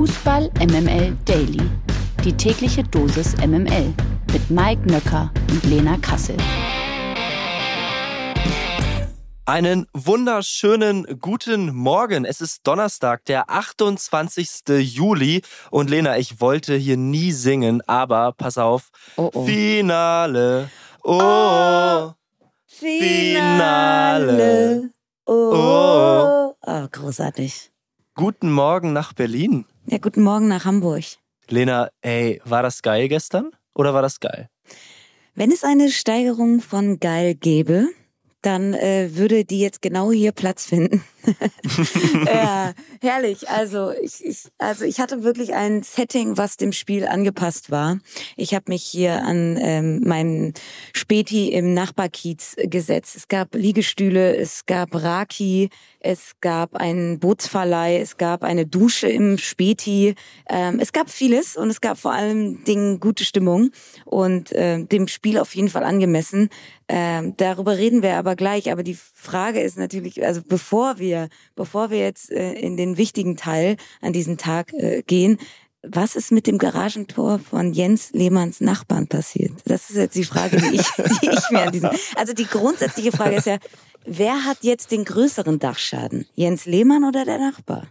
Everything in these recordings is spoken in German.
Fußball MML Daily. Die tägliche Dosis MML mit Mike Nöcker und Lena Kassel. Einen wunderschönen guten Morgen. Es ist Donnerstag, der 28. Juli. Und Lena, ich wollte hier nie singen, aber pass auf. Oh, oh. Finale. Oh. Oh. Finale. Oh. Oh. oh, großartig. Guten Morgen nach Berlin. Ja, guten Morgen nach Hamburg. Lena, ey, war das geil gestern? Oder war das geil? Wenn es eine Steigerung von geil gäbe, dann äh, würde die jetzt genau hier Platz finden. ja, herrlich. Also ich, ich, also ich hatte wirklich ein Setting, was dem Spiel angepasst war. Ich habe mich hier an ähm, meinem Späti im Nachbarkiez gesetzt. Es gab Liegestühle, es gab Raki, es gab einen Bootsverleih, es gab eine Dusche im Späti. Ähm, es gab vieles und es gab vor allem Dingen gute Stimmung und äh, dem Spiel auf jeden Fall angemessen. Ähm, darüber reden wir aber gleich. Aber die Frage ist natürlich, also bevor wir, bevor wir jetzt äh, in den wichtigen Teil an diesen Tag äh, gehen, was ist mit dem Garagentor von Jens Lehmanns Nachbarn passiert? Das ist jetzt die Frage, die ich, die ich mir an diesem. Also die grundsätzliche Frage ist ja, wer hat jetzt den größeren Dachschaden? Jens Lehmann oder der Nachbar?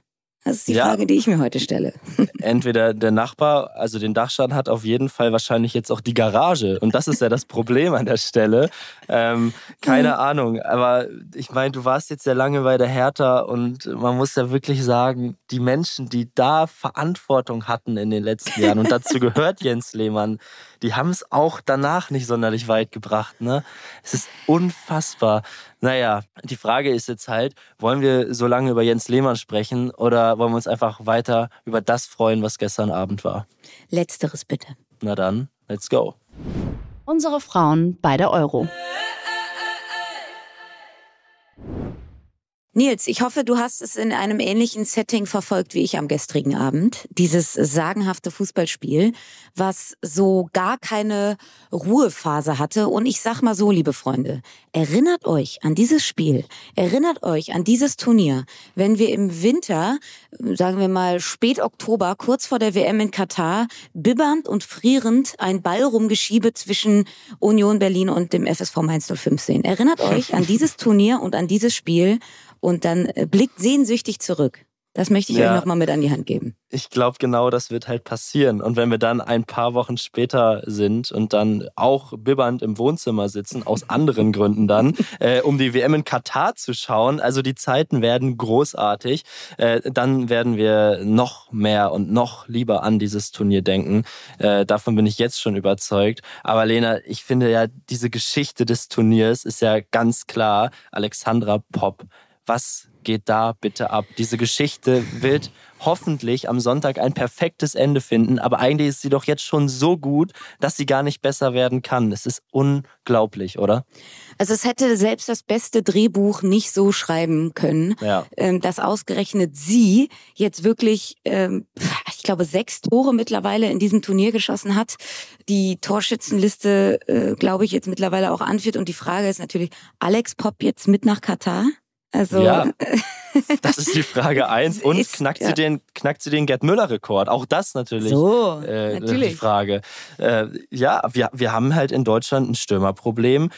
Das ist die Ja. Frage, die ich mir heute stelle. Entweder der Nachbar, also den Dachschaden hat auf jeden Fall wahrscheinlich jetzt auch die Garage. Und das ist ja das Problem an der Stelle. Ähm, keine Ahnung. Aber ich meine, du warst jetzt sehr lange bei der Hertha und man muss ja wirklich sagen, die Menschen, die da Verantwortung hatten in den letzten Jahren, und dazu gehört Jens Lehmann, die haben es auch danach nicht sonderlich weit gebracht. Ne? Es ist unfassbar. Naja, die Frage ist jetzt halt, wollen wir so lange über Jens Lehmann sprechen oder wollen wir uns einfach weiter über das freuen, was gestern Abend war? Letzteres bitte. Na dann, let's go. Unsere Frauen bei der Euro. Nils, ich hoffe, du hast es in einem ähnlichen Setting verfolgt wie ich am gestrigen Abend. Dieses sagenhafte Fußballspiel, was so gar keine Ruhephase hatte. Und ich sag mal so, liebe Freunde, erinnert euch an dieses Spiel, erinnert euch an dieses Turnier, wenn wir im Winter, sagen wir mal spät Oktober, kurz vor der WM in Katar, bibbernd und frierend ein Ballrumgeschiebe zwischen Union Berlin und dem FSV Mainz 05 sehen. Erinnert euch an dieses Turnier und an dieses Spiel und dann äh, blickt sehnsüchtig zurück. Das möchte ich Ja. euch nochmal mit an die Hand geben. Ich glaube, genau das wird halt passieren. Und wenn wir dann ein paar Wochen später sind und dann auch bibbernd im Wohnzimmer sitzen, aus anderen Gründen dann, äh, um die WM in Katar zu schauen, also die Zeiten werden großartig, äh, dann werden wir noch mehr und noch lieber an dieses Turnier denken. Äh, davon bin ich jetzt schon überzeugt. Aber Lena, ich finde ja, diese Geschichte des Turniers ist ja ganz klar Alexandra Popp. Was geht da bitte ab? Diese Geschichte wird hoffentlich am Sonntag ein perfektes Ende finden, aber eigentlich ist sie doch jetzt schon so gut, dass sie gar nicht besser werden kann. Es ist unglaublich, oder? Also es hätte selbst das beste Drehbuch nicht so schreiben können, Ja. ähm, dass ausgerechnet sie jetzt wirklich, ähm, ich glaube, sechs Tore mittlerweile in diesem Turnier geschossen hat, die Torschützenliste, äh, glaube ich, jetzt mittlerweile auch anführt. Und die Frage ist natürlich, Alex Popp jetzt mit nach Katar? Also Ja. Das ist die Frage eins. Und Ist- knackt, ja. sie den, knackt sie den Gerd Müller-Rekord? Auch das natürlich. so, äh, die natürlich. Frage. Äh, ja, wir, wir haben halt in Deutschland ein Stürmerproblem.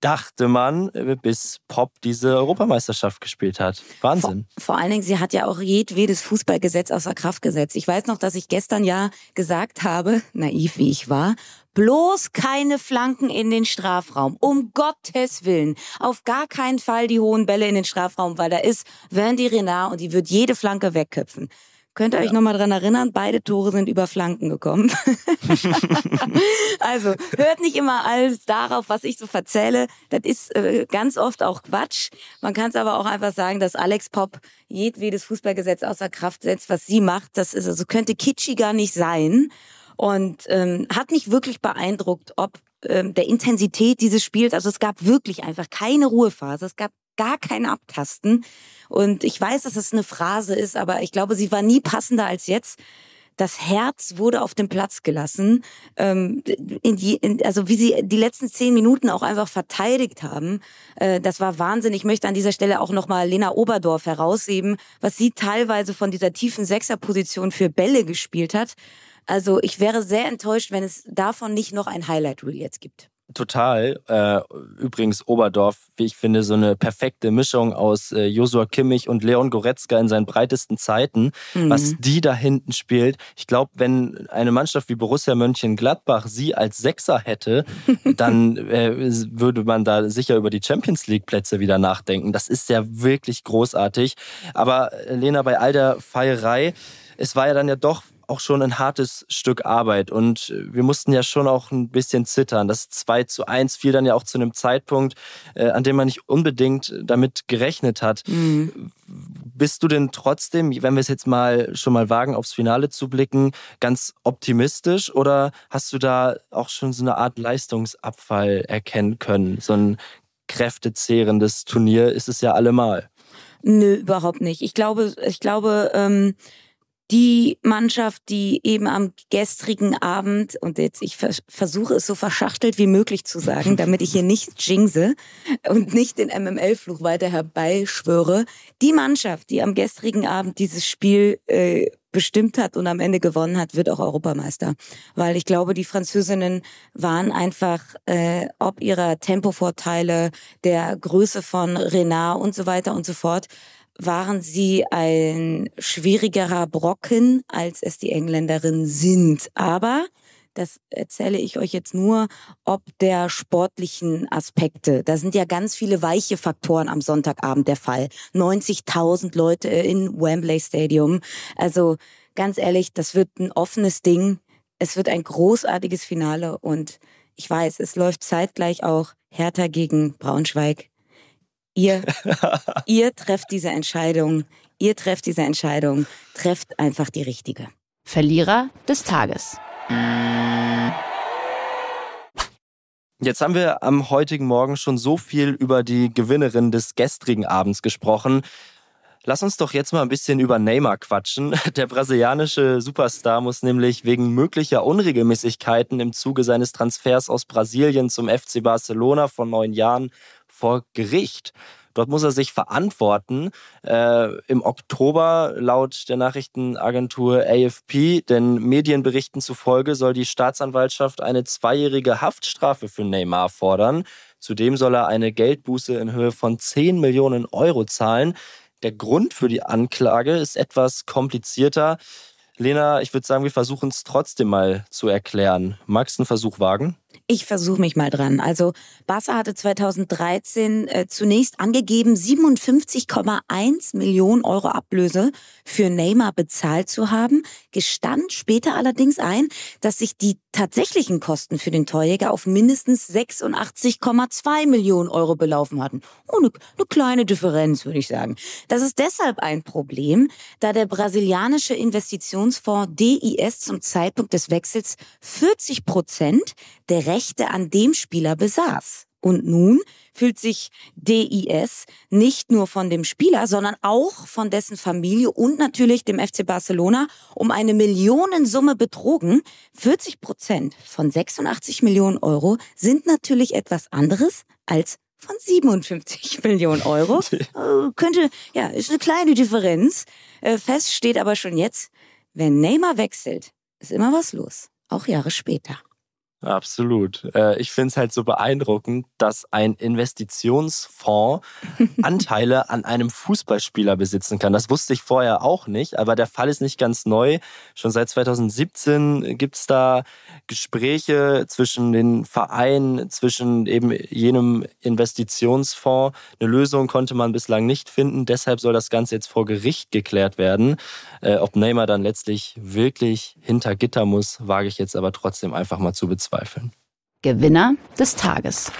Dachte man, äh, bis Pop diese Europameisterschaft gespielt hat. Wahnsinn. Vor allen Dingen, sie hat ja auch jedwedes Fußballgesetz außer Kraft gesetzt. Ich weiß noch, dass ich gestern ja gesagt habe, naiv wie ich war, bloß keine Flanken in den Strafraum. Um Gottes Willen. Auf gar keinen Fall die hohen Bälle in den Strafraum, weil da ist Wendy Renard und die wird jede Flanke wegköpfen. Könnt ihr euch noch mal dran erinnern? Beide Tore sind über Flanken gekommen. also hört nicht immer alles darauf, was ich so verzähle. Das ist äh, ganz oft auch Quatsch. Man kann es aber auch einfach sagen, dass Alex Pop jedwedes Fußballgesetz außer Kraft setzt, was sie macht. Das ist also könnte kitschiger nicht sein und ähm, hat mich wirklich beeindruckt, ob ähm, der Intensität dieses Spiels. Also es gab wirklich einfach keine Ruhephase. Es gab gar kein Abtasten. Und ich weiß, dass es eine Phrase ist, aber ich glaube, sie war nie passender als jetzt. das Herz wurde auf dem Platz gelassen. Ähm, in die, in, also wie sie die letzten zehn Minuten auch einfach verteidigt haben, äh, das war Wahnsinn. Ich möchte an dieser Stelle auch nochmal Lena Oberdorf herausheben, was sie teilweise von dieser tiefen Sechserposition für Bälle gespielt hat. Also ich wäre sehr enttäuscht, wenn es davon nicht noch ein Highlight-Reel jetzt gibt. Total. Äh, übrigens Oberdorf, wie ich finde, so eine perfekte Mischung aus äh, Josua Kimmich und Leon Goretzka in seinen breitesten Zeiten. Mhm. Was die da hinten spielt. Ich glaube, wenn eine Mannschaft wie Borussia Mönchengladbach sie als Sechser hätte, dann äh, würde man da sicher über die Champions League Plätze wieder nachdenken. Das ist ja wirklich großartig. Aber Lena, bei all der Feierei, es war ja dann ja doch auch schon ein hartes Stück Arbeit und äh, wir mussten ja schon auch ein bisschen zittern. Das 2 zu 1 fiel dann ja auch zu einem Zeitpunkt, äh, an dem man nicht unbedingt damit gerechnet hat. Mhm. Bist du denn trotzdem, wenn wir es jetzt mal schon mal wagen, aufs Finale zu blicken, ganz optimistisch oder hast du da auch schon so eine Art Leistungsabfall erkennen können? So ein kräftezehrendes Turnier ist es ja allemal. Nö, überhaupt nicht. Ich glaube, ich glaube, ähm, die Mannschaft, die eben am gestrigen Abend, und jetzt ich versuche es so verschachtelt wie möglich zu sagen, damit ich hier nicht jinxe und nicht den MML-Fluch weiter herbeischwöre, die Mannschaft, die am gestrigen Abend dieses Spiel äh, bestimmt hat und am Ende gewonnen hat, wird auch Europameister. Weil ich glaube, die Französinnen waren einfach äh, ob ihrer Tempovorteile, der Größe von Renard und so weiter und so fort, waren sie ein schwierigerer Brocken, als es die Engländerinnen sind. Aber das erzähle ich euch jetzt nur ob der sportlichen Aspekte. Da sind ja ganz viele weiche Faktoren am Sonntagabend der Fall. 90.000 Leute in Wembley Stadium. Also ganz ehrlich, das wird ein offenes Ding. Es wird ein großartiges Finale und ich weiß, es läuft zeitgleich auch Hertha gegen Braunschweig. Ihr, ihr trefft diese Entscheidung. Ihr trefft diese Entscheidung. Trefft einfach die richtige. Verlierer des Tages. Jetzt haben wir am heutigen Morgen schon so viel über die Gewinnerin des gestrigen Abends gesprochen. Lass uns doch jetzt mal ein bisschen über Neymar quatschen. Der brasilianische Superstar muss nämlich wegen möglicher Unregelmäßigkeiten im Zuge seines Transfers aus Brasilien zum FC Barcelona vor neun Jahren vor Gericht. Dort muss er sich verantworten. Äh, Im Oktober laut der Nachrichtenagentur AFP, denn Medienberichten zufolge soll die Staatsanwaltschaft eine zweijährige Haftstrafe für Neymar fordern. Zudem soll er eine Geldbuße in Höhe von 10 Millionen Euro zahlen. Der Grund für die Anklage ist etwas komplizierter. Lena, ich würde sagen, wir versuchen es trotzdem mal zu erklären. Magst du einen Versuch wagen? Ich versuche mich mal dran. Also Barca hatte 2013 äh, zunächst angegeben, 57,1 Millionen Euro Ablöse für Neymar bezahlt zu haben, gestand später allerdings ein, dass sich die tatsächlichen Kosten für den Torjäger auf mindestens 86,2 Millionen Euro belaufen hatten. Oh, eine, eine kleine Differenz, würde ich sagen. Das ist deshalb ein Problem, da der brasilianische Investitionsfonds DIS zum Zeitpunkt des Wechsels 40 Prozent der Rechte an dem Spieler besaß. Und nun fühlt sich DIS nicht nur von dem Spieler, sondern auch von dessen Familie und natürlich dem FC Barcelona um eine Millionensumme betrogen. 40 Prozent von 86 Millionen Euro sind natürlich etwas anderes als von 57 Millionen Euro. Äh, könnte, ja, ist eine kleine Differenz. Äh, fest steht aber schon jetzt, wenn Neymar wechselt, ist immer was los. Auch Jahre später. Absolut. Äh, ich finde es halt so beeindruckend, dass ein Investitionsfonds Anteile an einem Fußballspieler besitzen kann. Das wusste ich vorher auch nicht, aber der Fall ist nicht ganz neu. Schon seit 2017 gibt es da Gespräche zwischen den Vereinen, zwischen eben jenem Investitionsfonds. Eine Lösung konnte man bislang nicht finden. Deshalb soll das Ganze jetzt vor Gericht geklärt werden. Äh, ob Neymar dann letztlich wirklich hinter Gitter muss, wage ich jetzt aber trotzdem einfach mal zu bezweifeln bezweifeln. Gewinner des Tages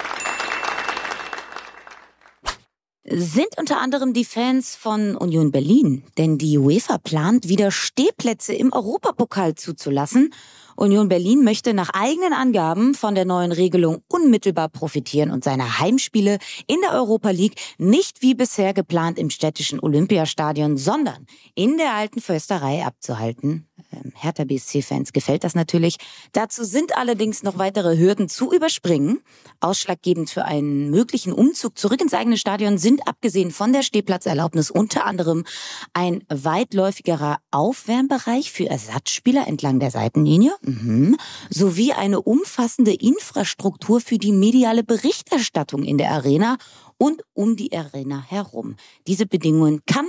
sind unter anderem die Fans von Union Berlin, denn die UEFA plant wieder Stehplätze im Europapokal zuzulassen. Union Berlin möchte nach eigenen Angaben von der neuen Regelung unmittelbar profitieren und seine Heimspiele in der Europa League nicht wie bisher geplant im städtischen Olympiastadion, sondern in der alten Försterei abzuhalten. ähm, Hertha BSC-Fans gefällt das natürlich. Dazu sind allerdings noch weitere Hürden zu überspringen. Ausschlaggebend für einen möglichen Umzug zurück ins eigene Stadion sind abgesehen von der Stehplatzerlaubnis unter anderem ein weitläufigerer Aufwärmbereich für Ersatzspieler entlang der Seitenlinie mhm, sowie eine umfassende Infrastruktur für die mediale Berichterstattung in der Arena und um die Arena herum. Diese Bedingungen kann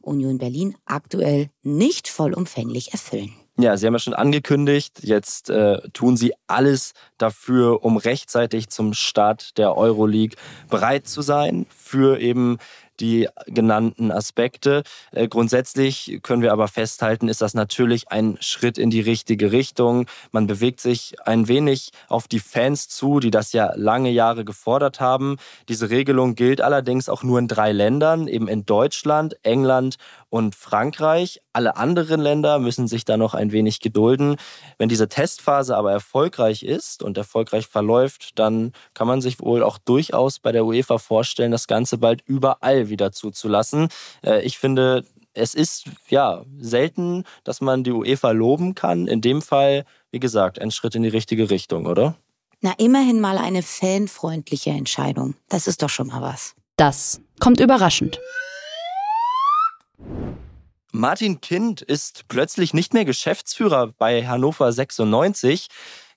Union Berlin aktuell nicht vollumfänglich erfüllen. Ja, Sie haben ja schon angekündigt, jetzt äh, tun Sie alles dafür, um rechtzeitig zum Start der Euroleague bereit zu sein für eben die genannten Aspekte. Äh, grundsätzlich können wir aber festhalten, ist das natürlich ein Schritt in die richtige Richtung. Man bewegt sich ein wenig auf die Fans zu, die das ja lange Jahre gefordert haben. Diese Regelung gilt allerdings auch nur in drei Ländern, eben in Deutschland, England und Frankreich. Alle anderen Länder müssen sich da noch ein wenig gedulden. Wenn diese Testphase aber erfolgreich ist und erfolgreich verläuft, dann kann man sich wohl auch durchaus bei der UEFA vorstellen, das Ganze bald überall wieder zuzulassen. Äh, ich finde, es ist ja selten, dass man die UEFA loben kann. In dem Fall, wie gesagt, ein Schritt in die richtige Richtung, oder? Na, immerhin mal eine fanfreundliche Entscheidung. Das ist doch schon mal was. Das kommt überraschend. Martin Kind ist plötzlich nicht mehr Geschäftsführer bei Hannover 96.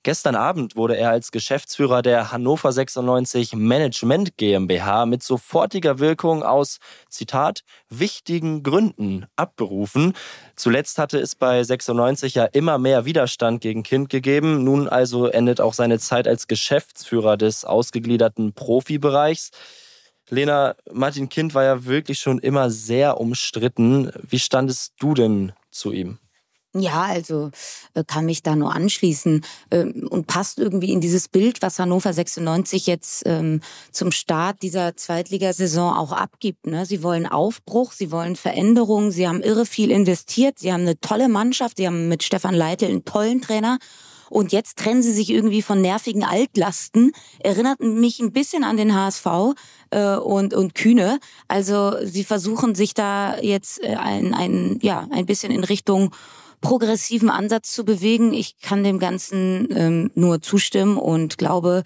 Gestern Abend wurde er als Geschäftsführer der Hannover 96 Management GmbH mit sofortiger Wirkung aus, Zitat, wichtigen Gründen abberufen. Zuletzt hatte es bei 96 ja immer mehr Widerstand gegen Kind gegeben. Nun also endet auch seine Zeit als Geschäftsführer des ausgegliederten Profibereichs. Lena, Martin Kind war ja wirklich schon immer sehr umstritten. Wie standest du denn zu ihm? Ja, also äh, kann mich da nur anschließen ähm, und passt irgendwie in dieses Bild, was Hannover 96 jetzt ähm, zum Start dieser Zweitligasaison auch abgibt. Ne? Sie wollen Aufbruch, sie wollen Veränderung, sie haben irre viel investiert, sie haben eine tolle Mannschaft, sie haben mit Stefan Leitl einen tollen Trainer und jetzt trennen sie sich irgendwie von nervigen Altlasten. Erinnert mich ein bisschen an den HSV äh, und, und Kühne. Also sie versuchen sich da jetzt äh, ein, ein, ja, ein bisschen in Richtung progressiven Ansatz zu bewegen. Ich kann dem Ganzen ähm, nur zustimmen und glaube,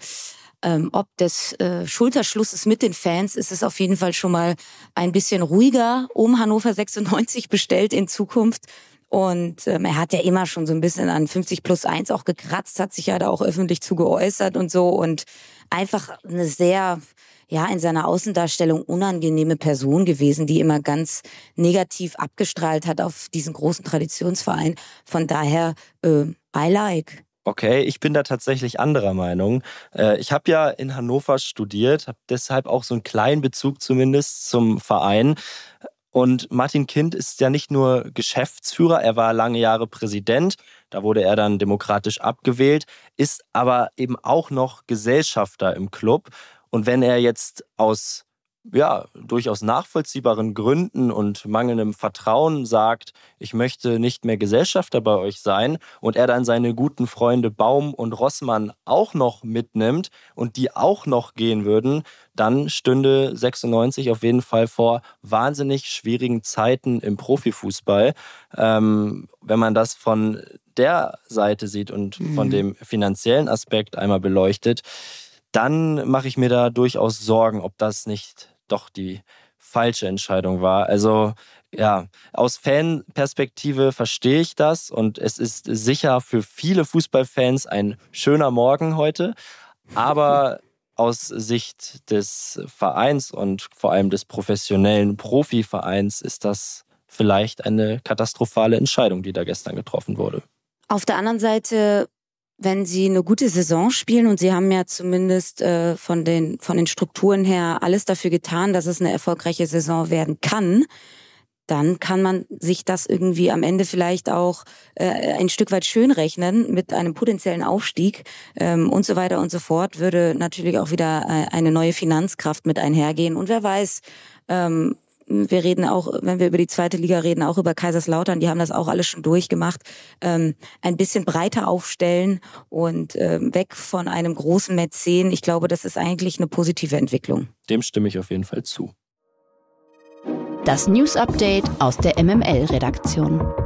ähm, ob des äh, Schulterschlusses mit den Fans ist es auf jeden Fall schon mal ein bisschen ruhiger um Hannover 96 bestellt in Zukunft. Und ähm, er hat ja immer schon so ein bisschen an 50 plus 1 auch gekratzt, hat sich ja da auch öffentlich zu geäußert und so. Und einfach eine sehr, ja, in seiner Außendarstellung unangenehme Person gewesen, die immer ganz negativ abgestrahlt hat auf diesen großen Traditionsverein. Von daher, äh, I like. Okay, ich bin da tatsächlich anderer Meinung. Äh, ich habe ja in Hannover studiert, habe deshalb auch so einen kleinen Bezug zumindest zum Verein. Und Martin Kind ist ja nicht nur Geschäftsführer, er war lange Jahre Präsident, da wurde er dann demokratisch abgewählt, ist aber eben auch noch Gesellschafter im Club. Und wenn er jetzt aus ja, durchaus nachvollziehbaren Gründen und mangelndem Vertrauen sagt, ich möchte nicht mehr Gesellschafter bei euch sein und er dann seine guten Freunde Baum und Rossmann auch noch mitnimmt und die auch noch gehen würden, dann stünde 96 auf jeden Fall vor wahnsinnig schwierigen Zeiten im Profifußball. Ähm, wenn man das von der Seite sieht und mhm. von dem finanziellen Aspekt einmal beleuchtet, dann mache ich mir da durchaus Sorgen, ob das nicht doch die falsche Entscheidung war. Also ja, aus Fanperspektive verstehe ich das und es ist sicher für viele Fußballfans ein schöner Morgen heute. Aber aus Sicht des Vereins und vor allem des professionellen Profivereins ist das vielleicht eine katastrophale Entscheidung, die da gestern getroffen wurde. Auf der anderen Seite wenn sie eine gute Saison spielen und sie haben ja zumindest äh, von den von den Strukturen her alles dafür getan, dass es eine erfolgreiche Saison werden kann, dann kann man sich das irgendwie am Ende vielleicht auch äh, ein Stück weit schön rechnen mit einem potenziellen Aufstieg ähm, und so weiter und so fort. Würde natürlich auch wieder äh, eine neue Finanzkraft mit einhergehen und wer weiß. Ähm, wir reden auch, wenn wir über die zweite Liga reden, auch über Kaiserslautern, die haben das auch alles schon durchgemacht, ähm, ein bisschen breiter aufstellen und ähm, weg von einem großen Mäzen. Ich glaube, das ist eigentlich eine positive Entwicklung. Dem stimme ich auf jeden Fall zu. Das News Update aus der MML-Redaktion.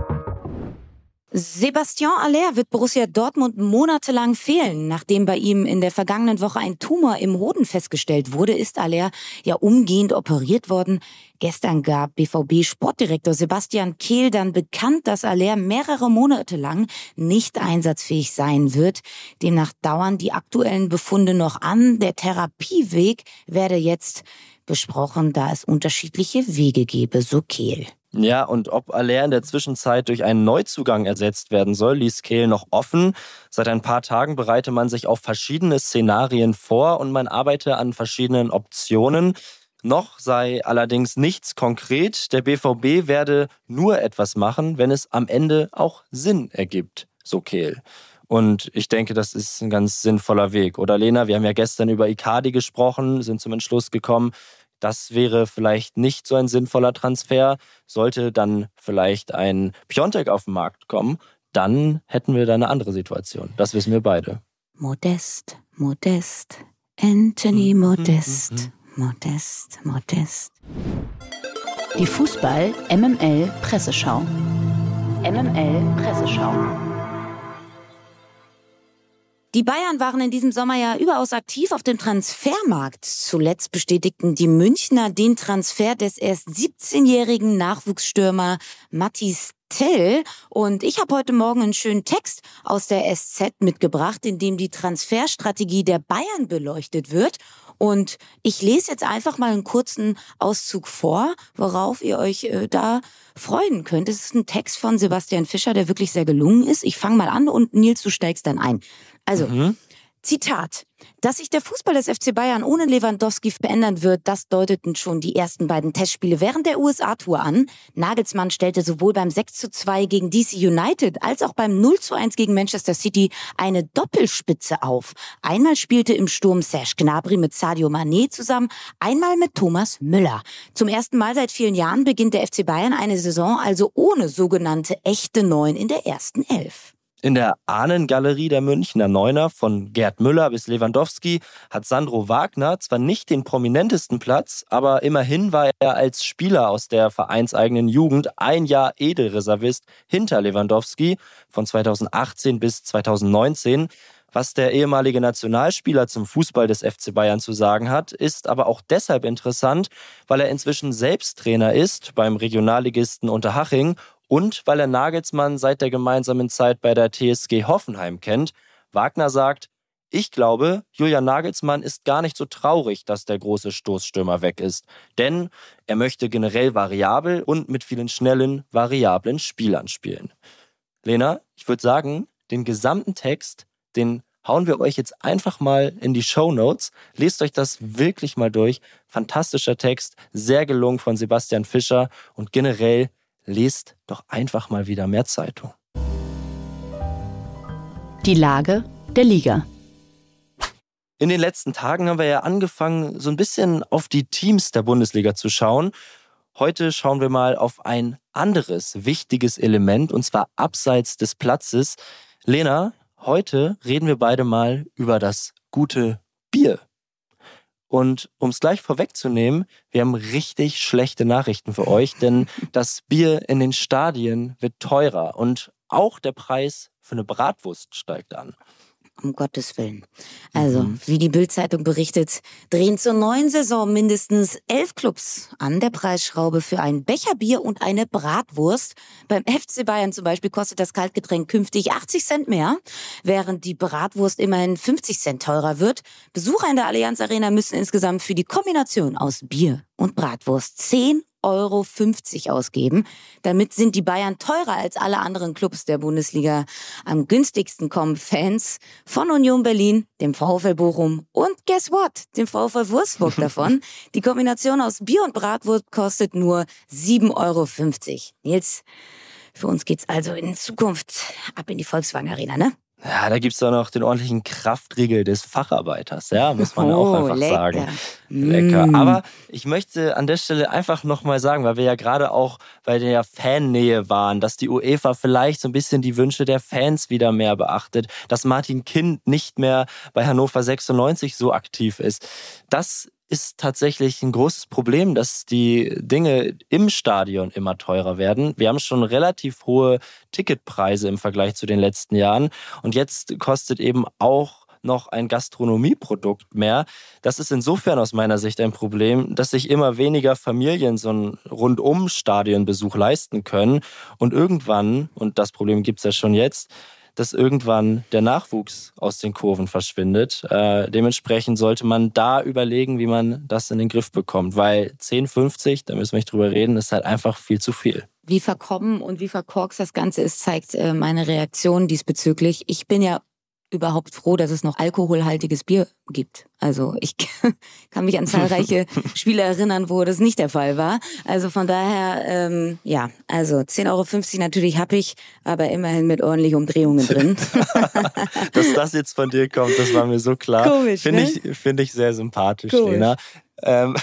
Sebastian Aller wird Borussia Dortmund monatelang fehlen. Nachdem bei ihm in der vergangenen Woche ein Tumor im Hoden festgestellt wurde, ist Aller ja umgehend operiert worden. Gestern gab BVB-Sportdirektor Sebastian Kehl dann bekannt, dass Aller mehrere Monate lang nicht einsatzfähig sein wird. Demnach dauern die aktuellen Befunde noch an. Der Therapieweg werde jetzt besprochen, da es unterschiedliche Wege gebe, so Kehl. Ja, und ob Aller in der Zwischenzeit durch einen Neuzugang ersetzt werden soll, ließ Kehl noch offen. Seit ein paar Tagen bereite man sich auf verschiedene Szenarien vor und man arbeite an verschiedenen Optionen. Noch sei allerdings nichts konkret. Der BVB werde nur etwas machen, wenn es am Ende auch Sinn ergibt, so Kehl. Und ich denke, das ist ein ganz sinnvoller Weg. Oder Lena, wir haben ja gestern über Icardi gesprochen, sind zum Entschluss gekommen, das wäre vielleicht nicht so ein sinnvoller Transfer. Sollte dann vielleicht ein Piontek auf den Markt kommen, dann hätten wir da eine andere Situation. Das wissen wir beide. Modest, Modest, Anthony mhm, Modest, mhm, mhm. Modest, Modest. Die Fußball MML Presseschau. MML Presseschau. Die Bayern waren in diesem Sommer ja überaus aktiv auf dem Transfermarkt. Zuletzt bestätigten die Münchner den Transfer des erst 17-jährigen Nachwuchsstürmer Mathis Tell. Und ich habe heute Morgen einen schönen Text aus der SZ mitgebracht, in dem die Transferstrategie der Bayern beleuchtet wird. Und ich lese jetzt einfach mal einen kurzen Auszug vor, worauf ihr euch äh, da freuen könnt. Es ist ein Text von Sebastian Fischer, der wirklich sehr gelungen ist. Ich fange mal an und Nils, du steigst dann ein. Also, mhm. Zitat. Dass sich der Fußball des FC Bayern ohne Lewandowski verändern wird, das deuteten schon die ersten beiden Testspiele während der USA-Tour an. Nagelsmann stellte sowohl beim 6 zu 2 gegen DC United als auch beim 0 zu 1 gegen Manchester City eine Doppelspitze auf. Einmal spielte im Sturm Serge Gnabry mit Sadio Mané zusammen, einmal mit Thomas Müller. Zum ersten Mal seit vielen Jahren beginnt der FC Bayern eine Saison also ohne sogenannte echte Neun in der ersten Elf. In der Ahnengalerie der Münchner Neuner von Gerd Müller bis Lewandowski hat Sandro Wagner zwar nicht den prominentesten Platz, aber immerhin war er als Spieler aus der vereinseigenen Jugend ein Jahr Edelreservist hinter Lewandowski von 2018 bis 2019. Was der ehemalige Nationalspieler zum Fußball des FC Bayern zu sagen hat, ist aber auch deshalb interessant, weil er inzwischen selbst Trainer ist beim Regionalligisten Unterhaching und weil er Nagelsmann seit der gemeinsamen Zeit bei der TSG Hoffenheim kennt. Wagner sagt, ich glaube, Julian Nagelsmann ist gar nicht so traurig, dass der große Stoßstürmer weg ist, denn er möchte generell variabel und mit vielen schnellen, variablen Spielern spielen. Lena, ich würde sagen, den gesamten Text, den hauen wir euch jetzt einfach mal in die Show Notes. Lest euch das wirklich mal durch. Fantastischer Text, sehr gelungen von Sebastian Fischer und generell lest doch einfach mal wieder mehr Zeitung. Die Lage der Liga. In den letzten Tagen haben wir ja angefangen, so ein bisschen auf die Teams der Bundesliga zu schauen. Heute schauen wir mal auf ein anderes wichtiges Element, und zwar abseits des Platzes. Lena, heute reden wir beide mal über das gute Bier. Und um es gleich vorwegzunehmen, wir haben richtig schlechte Nachrichten für euch, denn das Bier in den Stadien wird teurer und auch der Preis für eine Bratwurst steigt an um Gottes Willen. Also, mhm. wie die Bildzeitung berichtet, drehen zur neuen Saison mindestens elf Clubs an der Preisschraube für ein Becherbier und eine Bratwurst. Beim FC Bayern zum Beispiel kostet das Kaltgetränk künftig 80 Cent mehr, während die Bratwurst immerhin 50 Cent teurer wird. Besucher in der Allianz Arena müssen insgesamt für die Kombination aus Bier und Bratwurst 10 Euro ausgeben. Damit sind die Bayern teurer als alle anderen Clubs der Bundesliga. Am günstigsten kommen Fans von Union Berlin, dem VfL Bochum und guess what? Dem VfL Wolfsburg davon. Die Kombination aus Bier und Bratwurst kostet nur 7,50 Euro. Nils, für uns geht's also in Zukunft ab in die Volkswagen Arena, ne? Ja, da gibt's doch noch den ordentlichen Kraftriegel des Facharbeiters, ja, muss man oh, auch einfach lecker. sagen. Lecker. Mm. Aber ich möchte an der Stelle einfach nochmal sagen, weil wir ja gerade auch bei der Fannähe waren, dass die UEFA vielleicht so ein bisschen die Wünsche der Fans wieder mehr beachtet, dass Martin Kind nicht mehr bei Hannover 96 so aktiv ist. Das ist tatsächlich ein großes Problem, dass die Dinge im Stadion immer teurer werden. Wir haben schon relativ hohe Ticketpreise im Vergleich zu den letzten Jahren. Und jetzt kostet eben auch noch ein Gastronomieprodukt mehr. Das ist insofern aus meiner Sicht ein Problem, dass sich immer weniger Familien so einen Rundum-Stadionbesuch leisten können. Und irgendwann, und das Problem gibt es ja schon jetzt, dass irgendwann der Nachwuchs aus den Kurven verschwindet. Äh, dementsprechend sollte man da überlegen, wie man das in den Griff bekommt, weil 10,50, da müssen wir nicht drüber reden, ist halt einfach viel zu viel. Wie verkommen und wie verkorkst das Ganze ist, zeigt äh, meine Reaktion diesbezüglich. Ich bin ja überhaupt froh, dass es noch alkoholhaltiges Bier gibt. Also ich kann mich an zahlreiche Spiele erinnern, wo das nicht der Fall war. Also von daher, ähm, ja, also 10,50 Euro natürlich habe ich, aber immerhin mit ordentlich Umdrehungen drin. Dass das jetzt von dir kommt, das war mir so klar. Komisch, Finde ne? ich, find ich sehr sympathisch, Komisch. Lena. Ähm,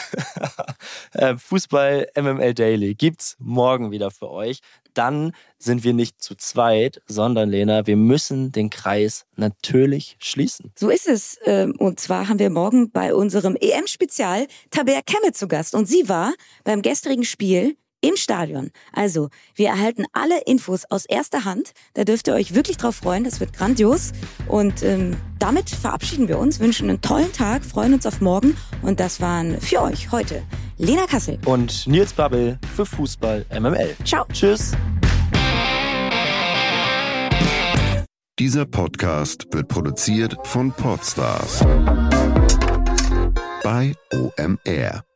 äh, Fußball MML Daily gibt's morgen wieder für euch dann sind wir nicht zu zweit, sondern Lena, wir müssen den Kreis natürlich schließen. So ist es. Ähm, und zwar haben wir morgen bei unserem EM-Spezial Tabea Kemme zu Gast. Und sie war beim gestrigen Spiel im Stadion. Also, wir erhalten alle Infos aus erster Hand. Da dürft ihr euch wirklich drauf freuen. Das wird grandios. Und ähm, damit verabschieden wir uns, wünschen einen tollen Tag, freuen uns auf morgen. Und das waren für euch heute Lena Kassel und Nils Babbel für Fußball MML. Ciao. Tschüss. Dieser Podcast wird produziert von Podstars bei OMR.